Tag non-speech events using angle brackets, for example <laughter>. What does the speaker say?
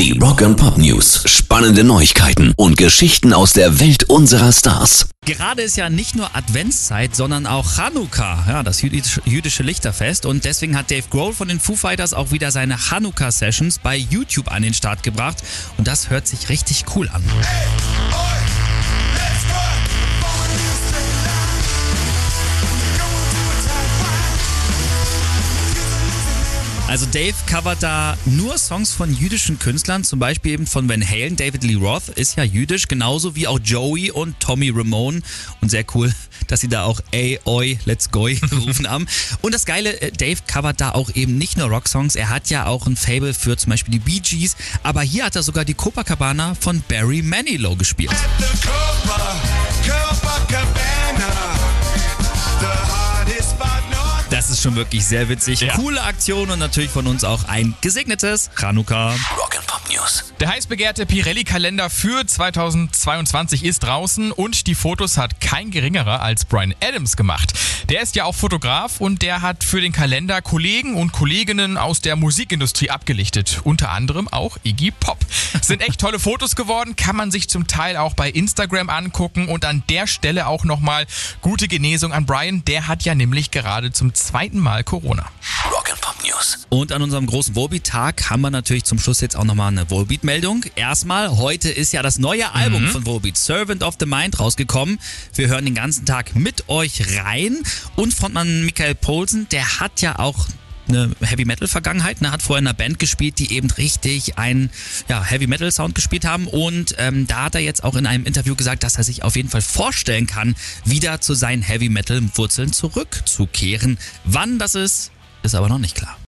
Die Rock and Pop News. Spannende Neuigkeiten und Geschichten aus der Welt unserer Stars. Gerade ist ja nicht nur Adventszeit, sondern auch Chanukka, ja, das jüdische, Lichterfest. Und deswegen hat Dave Grohl von den Foo Fighters auch wieder seine Chanukka-Sessions bei YouTube an den Start gebracht. Und das hört sich richtig cool an. Also Dave covert da nur Songs von jüdischen Künstlern, zum Beispiel eben von Van Halen. David Lee Roth ist ja jüdisch, genauso wie auch Joey und Tommy Ramone. Und sehr cool, <laughs> dass sie da auch Ey, Oi, Let's Go <laughs> gerufen haben. Und das Geile, äh, Dave covert da auch eben nicht nur Rocksongs, er hat ja auch ein Fable für zum Beispiel die Bee Gees. Aber hier hat er sogar die Copacabana von Barry Manilow gespielt. Das ist schon wirklich sehr witzig. Ja. Coole Aktion und natürlich von uns auch ein gesegnetes Chanukka. Rock and Pop News. Der heiß begehrte Pirelli-Kalender für 2022 ist draußen und die Fotos hat kein geringerer als Brian Adams gemacht. Der ist ja auch Fotograf und der hat für den Kalender Kollegen und Kolleginnen aus der Musikindustrie abgelichtet. Unter anderem auch Iggy Pop. Sind echt tolle Fotos geworden, kann man sich zum Teil auch bei Instagram angucken und an der Stelle auch nochmal gute Genesung an Brian. Der hat ja nämlich gerade zum zweiten Mal Corona. News. Und an unserem großen Volbeat-Tag haben wir natürlich zum Schluss jetzt auch nochmal eine Volbeat-Meldung. Erstmal, heute ist ja das neue Album von Volbeat, Servant of the Mind, rausgekommen. Wir hören den ganzen Tag mit euch rein. Und Frontmann Michael Poulsen, der hat ja auch eine Heavy Metal Vergangenheit, ne, hat vorher in einer Band gespielt, die eben richtig einen ja, Heavy Metal Sound gespielt haben und ähm, da hat er jetzt auch in einem Interview gesagt, dass er sich auf jeden Fall vorstellen kann, wieder zu seinen Heavy Metal Wurzeln zurückzukehren. Wann das ist, ist aber noch nicht klar.